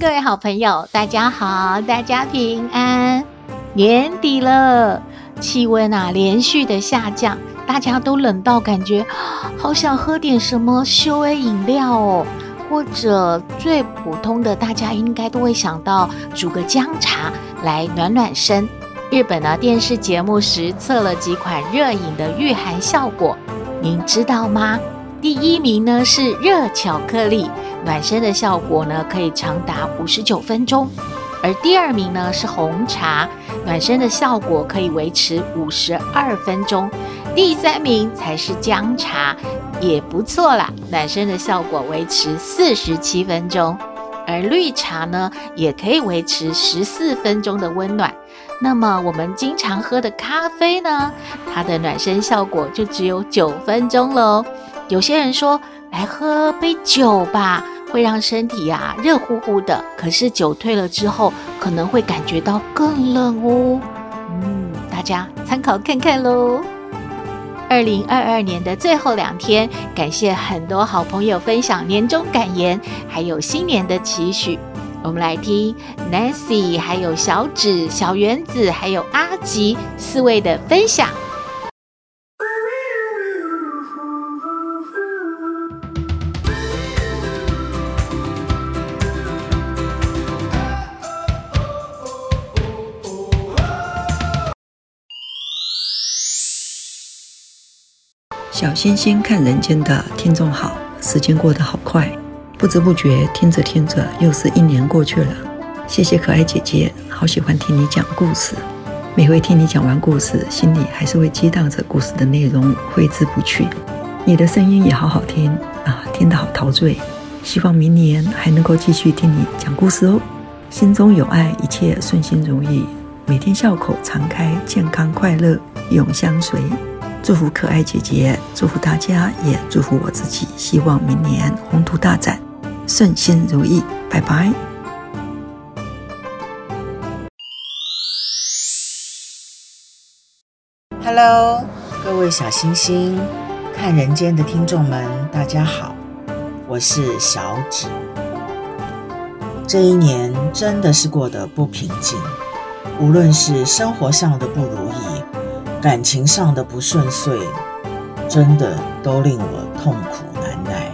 各位好朋友，大家好，大家平安。年底了，气温啊连续的下降，大家都冷到感觉好想喝点什么秀 A 饮料哦，或者最普通的，大家应该都会想到煮个姜茶来暖暖身。日本呢电视节目实测了几款热饮的御寒效果，您知道吗？第一名呢是热巧克力。暖身的效果呢，可以长达五十九分钟，而第二名呢是红茶，暖身的效果可以维持五十二分钟，第三名才是姜茶，也不错啦，暖身的效果维持四十七分钟，而绿茶呢也可以维持十四分钟的温暖。那么我们经常喝的咖啡呢，它的暖身效果就只有九分钟喽。有些人说，来喝杯酒吧。会让身体啊热乎乎的，可是酒退了之后，可能会感觉到更冷哦。嗯，大家参考看看喽。二零二二年的最后两天，感谢很多好朋友分享年终感言，还有新年的期许。我们来听 Nancy、还有小指、小原子，还有阿吉四位的分享。小星星看人间的听众好，时间过得好快，不知不觉听着听着又是一年过去了。谢谢可爱姐姐，好喜欢听你讲故事，每回听你讲完故事，心里还是会激荡着故事的内容，挥之不去。你的声音也好好听啊，听得好陶醉。希望明年还能够继续听你讲故事哦。心中有爱，一切顺心如意，每天笑口常开，健康快乐永相随。祝福可爱姐姐，祝福大家，也祝福我自己。希望明年宏图大展，顺心如意。拜拜。Hello，各位小星星，看人间的听众们，大家好，我是小芷。这一年真的是过得不平静，无论是生活上的不如意。感情上的不顺遂，真的都令我痛苦难耐。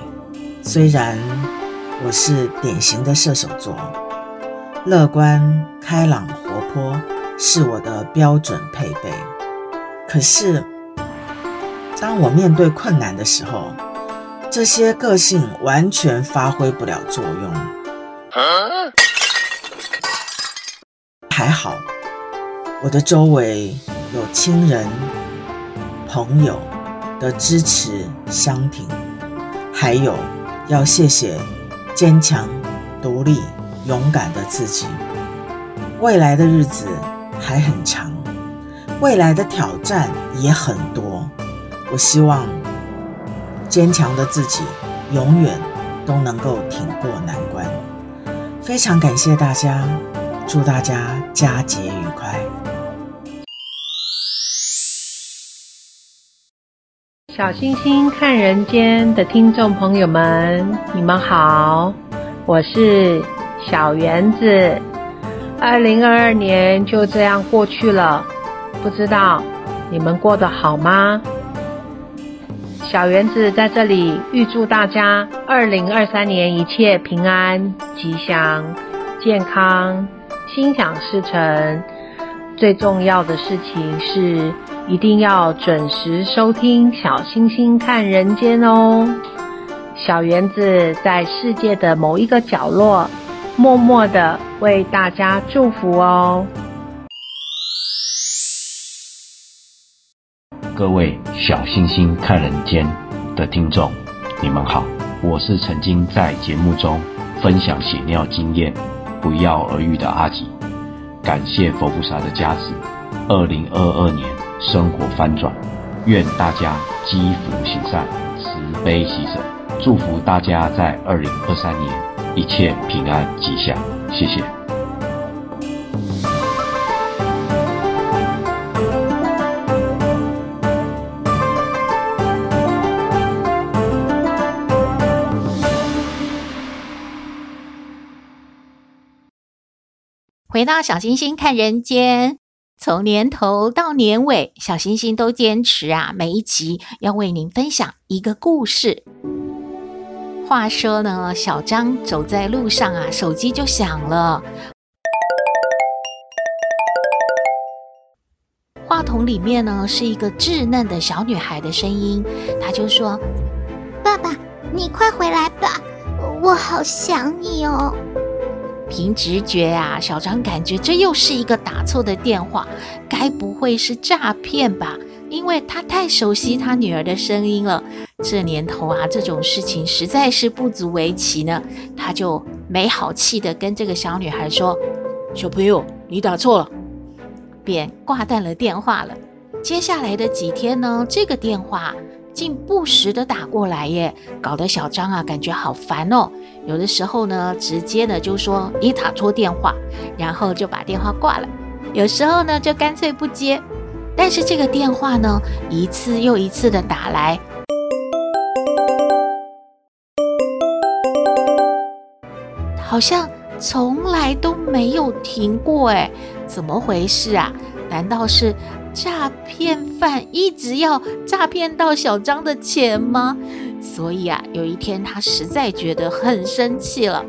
虽然我是典型的射手座，乐观、开朗、活泼是我的标准配备，可是当我面对困难的时候，这些个性完全发挥不了作用。还好，我的周围。有亲人、朋友的支持相挺，还有要谢谢坚强、独立、勇敢的自己。未来的日子还很长，未来的挑战也很多。我希望坚强的自己永远都能够挺过难关。非常感谢大家，祝大家佳节愉快。小星星看人间的听众朋友们，你们好，我是小园子。二零二二年就这样过去了，不知道你们过得好吗？小园子在这里预祝大家二零二三年一切平安、吉祥、健康、心想事成。最重要的事情是，一定要准时收听《小星星看人间》哦。小缘子在世界的某一个角落，默默的为大家祝福哦。各位《小星星看人间》的听众，你们好，我是曾经在节目中分享血尿经验、不药而愈的阿吉，感谢佛菩萨的加持，二零二二年生活翻转，愿大家积福行善，慈悲喜舍，祝福大家在二零二三年一切平安吉祥，谢谢。回到小星星看人间，从年头到年尾，小星星都坚持啊，每一集要为您分享一个故事。话说呢，小张走在路上啊，手机就响了，话筒里面呢是一个稚嫩的小女孩的声音，她就说：“爸爸，你快回来吧，我好想你哦。”凭直觉啊，小张感觉这又是一个打错的电话，该不会是诈骗吧？因为他太熟悉他女儿的声音了。这年头啊，这种事情实在是不足为奇呢。他就没好气的跟这个小女孩说：“小朋友，你打错了。”便挂断了电话了。接下来的几天呢，这个电话竟不时的打过来耶，搞得小张啊感觉好烦哦。有的时候呢，直接的就说你打错电话，然后就把电话挂了。有时候呢，就干脆不接。但是这个电话呢，一次又一次的打来，好像从来都没有停过。哎，怎么回事啊？难道是诈骗犯一直要诈骗到小张的钱吗？所以啊，有一天他实在觉得很生气了，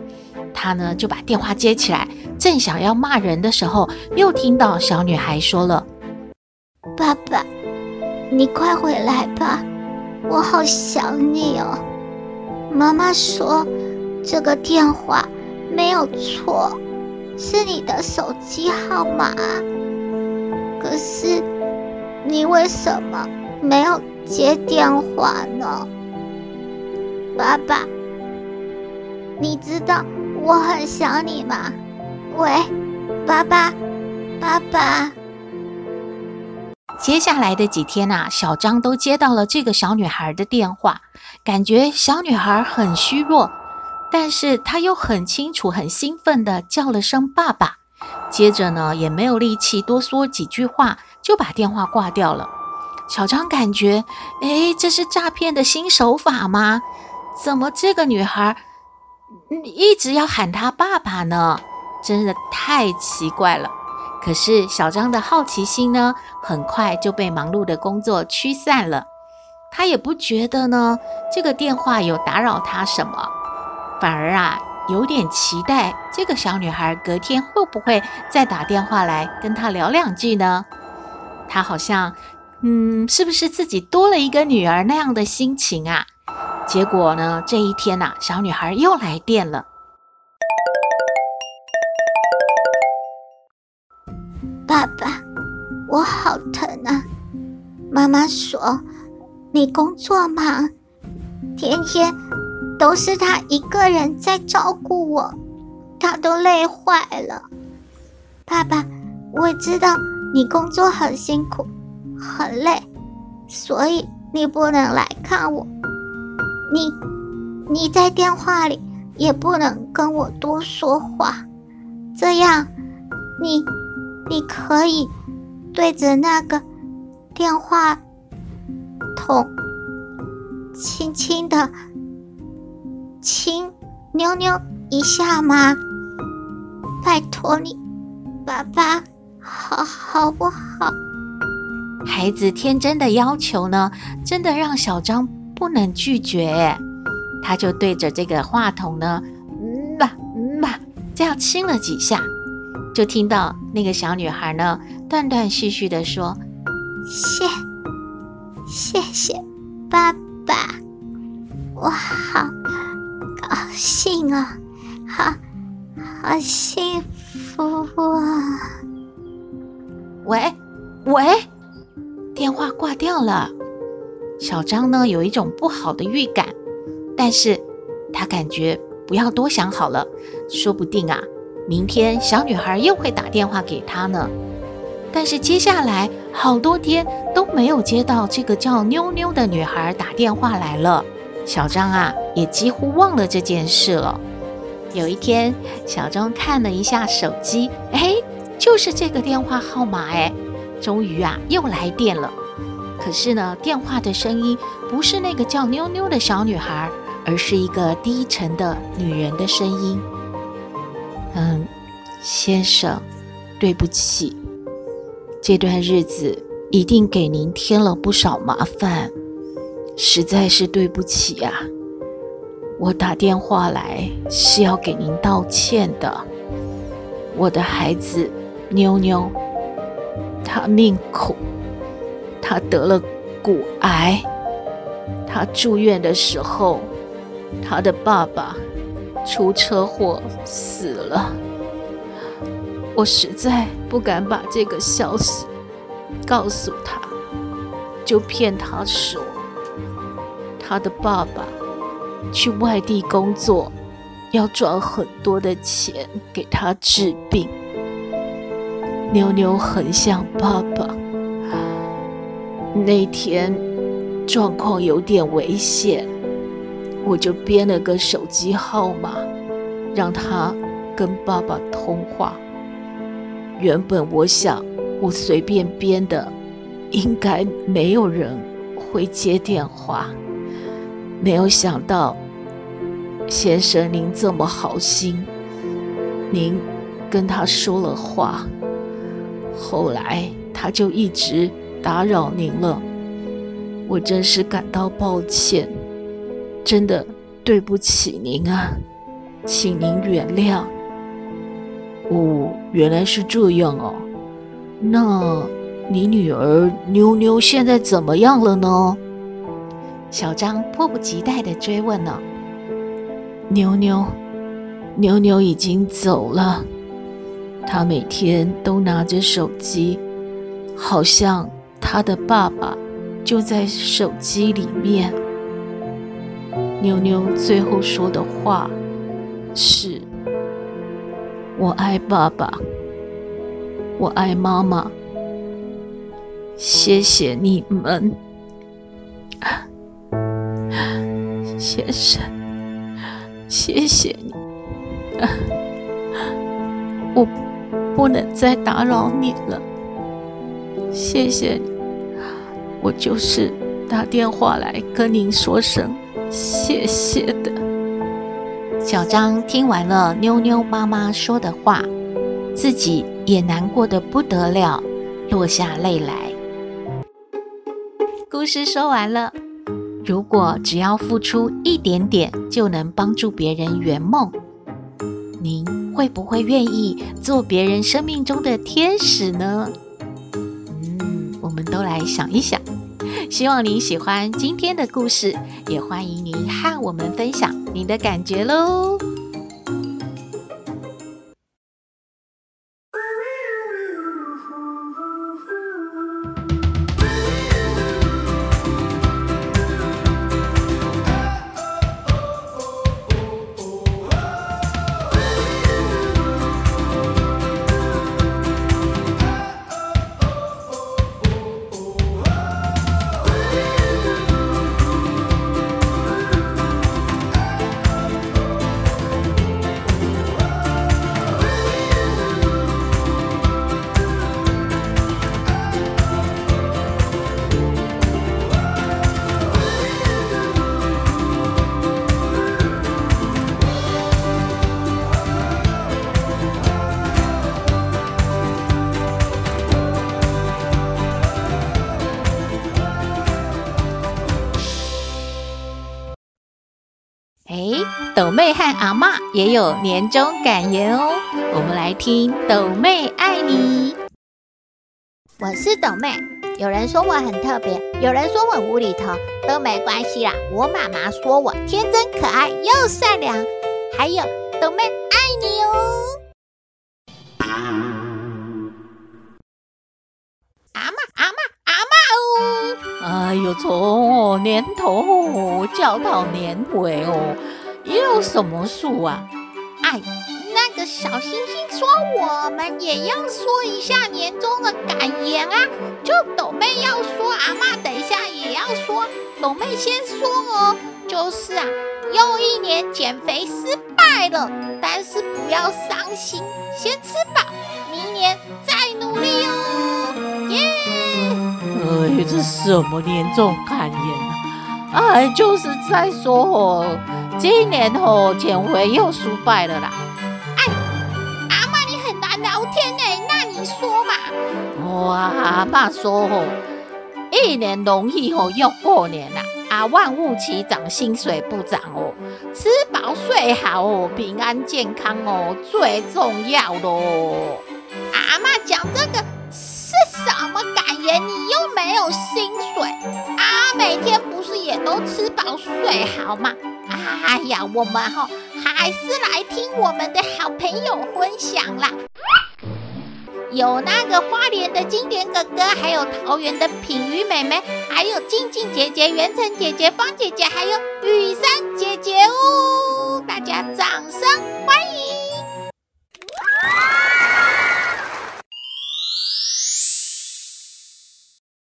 他呢就把电话接起来，正想要骂人的时候，又听到小女孩说了：“爸爸，你快回来吧，我好想你哦。妈妈说这个电话没有错，是你的手机号码，可是你为什么没有接电话呢？”爸爸，你知道我很想你吗？喂，爸爸，爸爸。接下来的几天啊，小张都接到了这个小女孩的电话，感觉小女孩很虚弱，但是她又很清楚、很兴奋地叫了声“爸爸”，接着呢，也没有力气多说几句话，就把电话挂掉了。小张感觉，诶，这是诈骗的新手法吗？怎么这个女孩一直要喊她爸爸呢？真的太奇怪了。可是小张的好奇心呢，很快就被忙碌的工作驱散了。他也不觉得呢，这个电话有打扰他什么，反而啊，有点期待这个小女孩隔天会不会再打电话来跟她聊两句呢？她好像，嗯，是不是自己多了一个女儿那样的心情啊？结果呢，这一天呐、啊，小女孩又来电了。爸爸，我好疼啊！妈妈说你工作忙，天天都是他一个人在照顾我，他都累坏了。爸爸，我知道你工作很辛苦，很累，所以你不能来看我。你，你在电话里也不能跟我多说话，这样，你，你可以对着那个电话筒轻轻的亲妞妞一下吗？拜托你，爸爸，好好不好？孩子天真的要求呢，真的让小张。不能拒绝，他就对着这个话筒呢，嗯吧嗯吧，这样亲了几下，就听到那个小女孩呢断断续续的说：“谢谢谢爸爸，我好高兴啊，好好幸福啊！”喂喂，电话挂掉了。小张呢，有一种不好的预感，但是他感觉不要多想好了，说不定啊，明天小女孩又会打电话给他呢。但是接下来好多天都没有接到这个叫妞妞的女孩打电话来了，小张啊也几乎忘了这件事了。有一天，小张看了一下手机，哎，就是这个电话号码，哎，终于啊又来电了。可是呢，电话的声音不是那个叫妞妞的小女孩，而是一个低沉的女人的声音。嗯，先生，对不起。这段日子一定给您添了不少麻烦，实在是对不起呀、啊！我打电话来是要给您道歉的。我的孩子妞妞，她命苦，她得了骨癌，她住院的时候，她的爸爸出车祸死了。我实在不敢把这个消息告诉他，就骗他说他的爸爸去外地工作，要赚很多的钱给他治病。妞妞很想爸爸，那天状况有点危险，我就编了个手机号码，让他跟爸爸通话。原本我想，我随便编的，应该没有人会接电话。没有想到，先生您这么好心，您跟他说了话，后来他就一直打扰您了。我真是感到抱歉，真的对不起您啊，请您原谅。哦，原来是这样哦。那你女儿妞妞现在怎么样了呢？小张迫不及待地追问了。妞妞，妞妞已经走了。她每天都拿着手机，好像她的爸爸就在手机里面。妞妞最后说的话是。我爱爸爸，我爱妈妈。谢谢你们，先生，谢谢你。我不能再打扰你了，谢谢你。我就是打电话来跟您说声谢谢的。小张听完了妞妞妈妈说的话，自己也难过的不得了，落下泪来。故事说完了，如果只要付出一点点就能帮助别人圆梦，您会不会愿意做别人生命中的天使呢？嗯，我们都来想一想。希望您喜欢今天的故事，也欢迎您和我们分享您的感觉喽。斗妹和阿嬷也有年终感言哦，我们来听斗妹爱你。我是斗妹，有人说我很特别，有人说我无厘头，都没关系啦。我妈妈说我天真可爱又善良，还有斗妹爱你哦。阿嬷阿嬷阿嬷哦！哎呦，从年头叫到年尾哦。有什么树啊？哎，那个小星星说，我们也要说一下年终的感言啊。就斗妹要说，阿妈等一下也要说。斗妹先说哦，就是啊，又一年减肥失败了，但是不要伤心，先吃饱，明年再努力哦。耶！哎，这什么年终感言啊？哎，就是在说哦，今年吼减肥又失败了啦。哎，阿妈你很难聊天呢，那你说嘛？哇，阿妈说吼，一年容易吼又过年啦，啊万物齐涨，薪水不涨哦，吃饱睡好哦，平安健康哦最重要咯。阿妈讲这个是什么感言？你又没有薪水啊？每天不是也都吃饱睡好吗？哎呀，我们哈、哦、还是来听我们的好朋友分享啦。有那个花莲的经典哥哥，还有桃园的品瑜妹妹，还有静静姐姐、元成姐姐、芳姐姐，还有雨珊姐姐哦！大家掌声欢迎！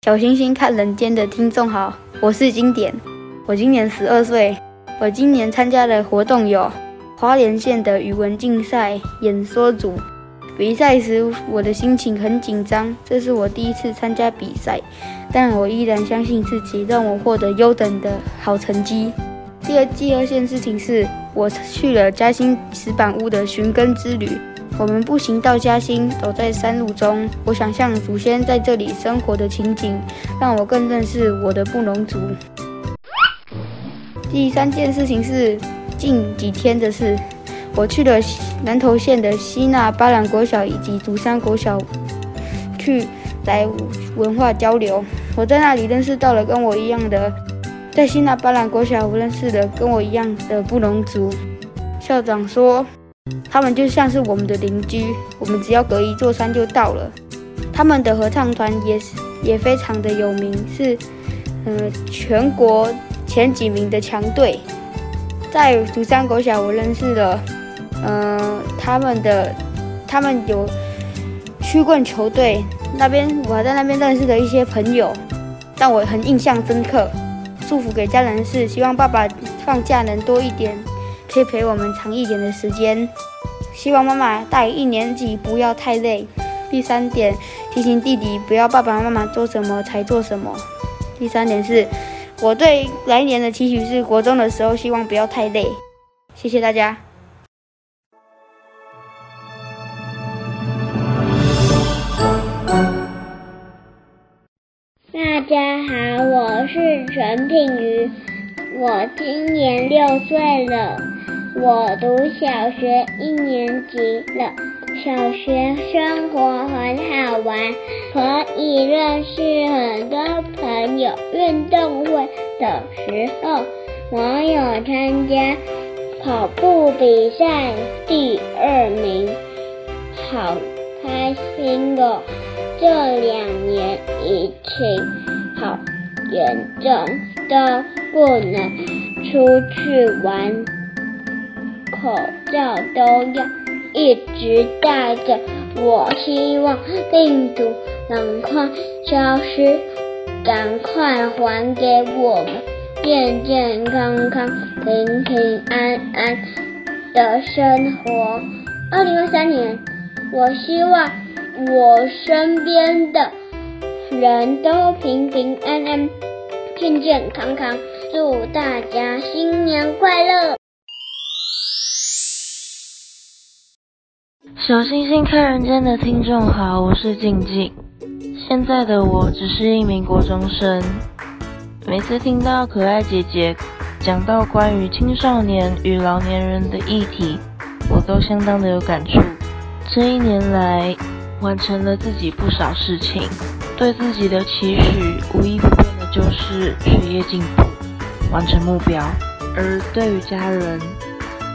小星星看人间的听众好，我是经典，我今年十二岁，我今年参加的活动有花莲县的语文竞赛演说组。比赛时，我的心情很紧张，这是我第一次参加比赛，但我依然相信自己，让我获得优等的好成绩。第二，第二件事情是我去了嘉兴石板屋的寻根之旅。我们步行到嘉兴，走在山路中，我想象祖先在这里生活的情景，让我更认识我的布农族。第三件事情是近几天的事。我去了南投县的西那巴兰国小以及竹山国小，去来文化交流。我在那里认识到了跟我一样的，在西那巴兰国小我认识的跟我一样的布农族。校长说，他们就像是我们的邻居，我们只要隔一座山就到了。他们的合唱团也是也非常的有名，是呃全国前几名的强队。在竹山国小，我认识了。嗯、呃，他们的他们有曲棍球队，那边我还在那边认识了一些朋友，让我很印象深刻。祝福给家人是希望爸爸放假能多一点，可以陪我们长一点的时间。希望妈妈大于一年级不要太累。第三点，提醒弟弟不要爸爸妈妈做什么才做什么。第三点是，我对来年的期许是国中的时候希望不要太累。谢谢大家。大家好，我是陈品瑜，我今年六岁了，我读小学一年级了。小学生活很好玩，可以认识很多朋友。运动会的时候，我有参加跑步比赛，第二名，好开心哦！这两年疫情。好严重，都不能出去玩，口罩都要一直带着。我希望病毒赶快消失，赶快还给我们健健康康、平平安安的生活。二零二三年，我希望我身边的。人都平平安安、健健康康，祝大家新年快乐！小星星看人间的听众好，我是静静。现在的我只是一名国中生，每次听到可爱姐姐讲到关于青少年与老年人的议题，我都相当的有感触。这一年来，完成了自己不少事情。对自己的期许，无一不变的就是学业进步，完成目标；而对于家人，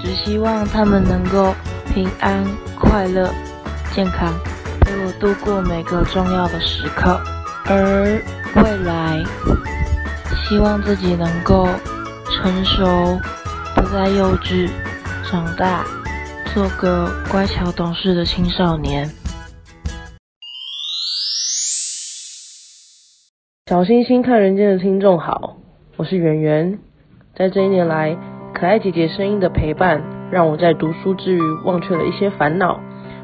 只希望他们能够平安、快乐、健康，陪我度过每个重要的时刻。而未来，希望自己能够成熟、不再幼稚，长大，做个乖巧懂事的青少年。小星星看人间的听众好，我是圆圆。在这一年来，可爱姐姐声音的陪伴，让我在读书之余忘却了一些烦恼，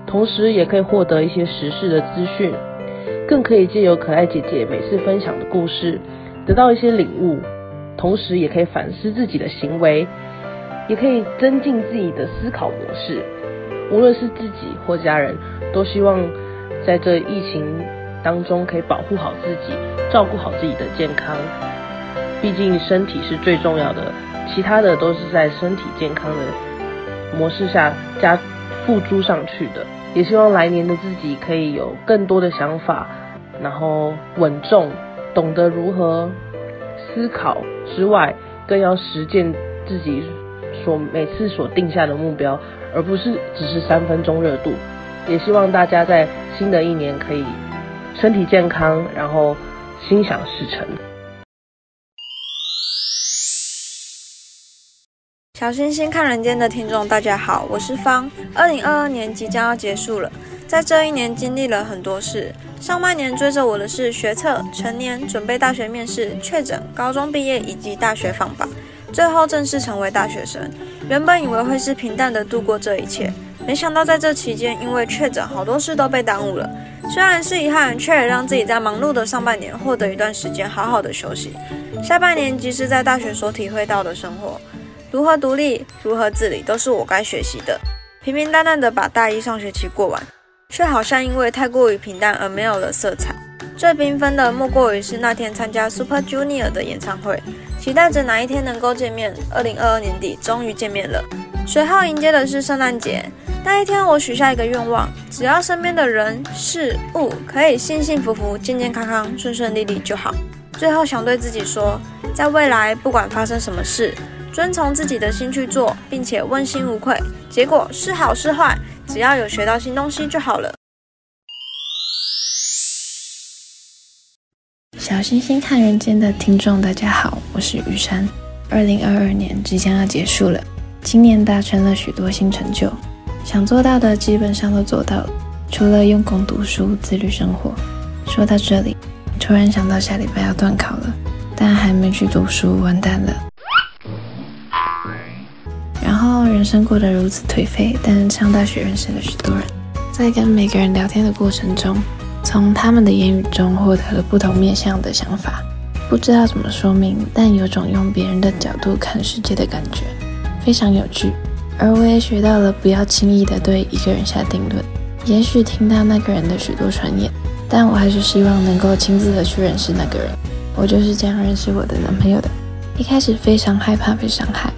同时也可以获得一些时事的资讯，更可以借由可爱姐姐每次分享的故事，得到一些领悟，同时也可以反思自己的行为，也可以增进自己的思考模式。无论是自己或家人，都希望在这疫情当中可以保护好自己，照顾好自己的健康。毕竟身体是最重要的，其他的都是在身体健康的模式下加付诸上去的。也希望来年的自己可以有更多的想法，然后稳重，懂得如何思考之外，更要实践自己所每次所定下的目标，而不是只是三分钟热度。也希望大家在新的一年可以身体健康，然后心想事成。小星星看人间的听众，大家好，我是方。二零二二年即将要结束了，在这一年经历了很多事。上半年追着我的是学测、成年、准备大学面试、确诊、高中毕业以及大学放榜，最后正式成为大学生。原本以为会是平淡的度过这一切，没想到在这期间，因为确诊，好多事都被耽误了。虽然是遗憾，却也让自己在忙碌的上半年获得一段时间好好的休息。下半年即是在大学所体会到的生活。如何独立，如何自理，都是我该学习的。平平淡淡的把大一上学期过完，却好像因为太过于平淡而没有了色彩。最缤纷的莫过于是那天参加 Super Junior 的演唱会，期待着哪一天能够见面。二零二二年底终于见面了。随后迎接的是圣诞节，那一天我许下一个愿望，只要身边的人事物可以幸幸福福、健健康康、顺顺利利就好。最后想对自己说，在未来不管发生什么事。遵从自己的心去做，并且问心无愧。结果是好是坏，只要有学到新东西就好了。小星星看人间的听众，大家好，我是雨珊。二零二二年即将要结束了，今年达成了许多新成就，想做到的基本上都做到了，除了用功读书、自律生活。说到这里，突然想到下礼拜要段考了，但还没去读书，完蛋了。人生过得如此颓废，但上大学认识了许多人，在跟每个人聊天的过程中，从他们的言语中获得了不同面向的想法，不知道怎么说明，但有种用别人的角度看世界的感觉，非常有趣。而我也学到了不要轻易的对一个人下定论，也许听到那个人的许多传言，但我还是希望能够亲自的去认识那个人。我就是这样认识我的男朋友的，一开始非常害怕被伤害。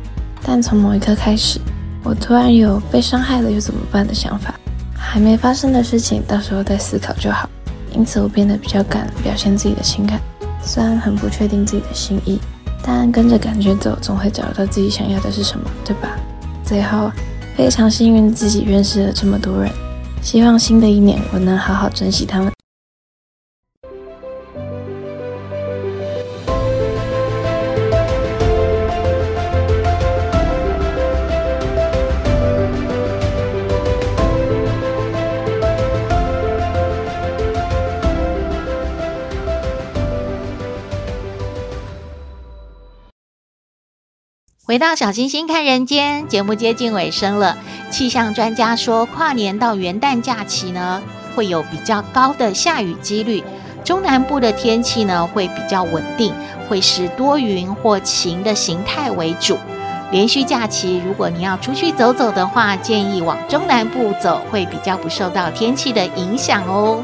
但从某一刻开始，我突然有被伤害了又怎么办的想法。还没发生的事情，到时候再思考就好。因此，我变得比较敢表现自己的情感，虽然很不确定自己的心意，但跟着感觉走，总会找到自己想要的是什么，对吧？最后，非常幸运自己认识了这么多人，希望新的一年我能好好珍惜他们。回到小星星看人间，节目接近尾声了。气象专家说，跨年到元旦假期呢，会有比较高的下雨几率。中南部的天气呢，会比较稳定，会是多云或晴的形态为主。连续假期，如果你要出去走走的话，建议往中南部走，会比较不受到天气的影响哦。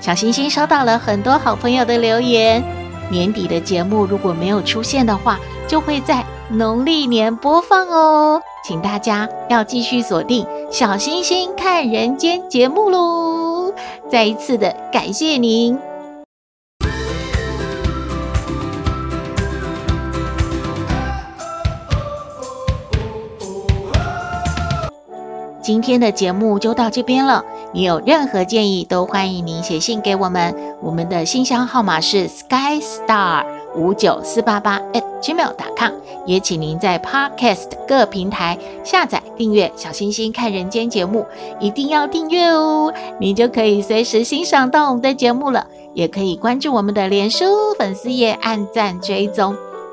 小星星收到了很多好朋友的留言，年底的节目如果没有出现的话，就会在农历年播放哦，请大家要继续锁定《小星星看人间》节目喽！再一次的感谢您。今天的节目就到这边了，你有任何建议都欢迎您写信给我们，我们的信箱号码是 skystar。五九四八八 at @gmail.com，也请您在 Podcast 各平台下载订阅小星星看人间节目，一定要订阅哦，你就可以随时欣赏到我们的节目了。也可以关注我们的脸书粉丝页，按赞追踪，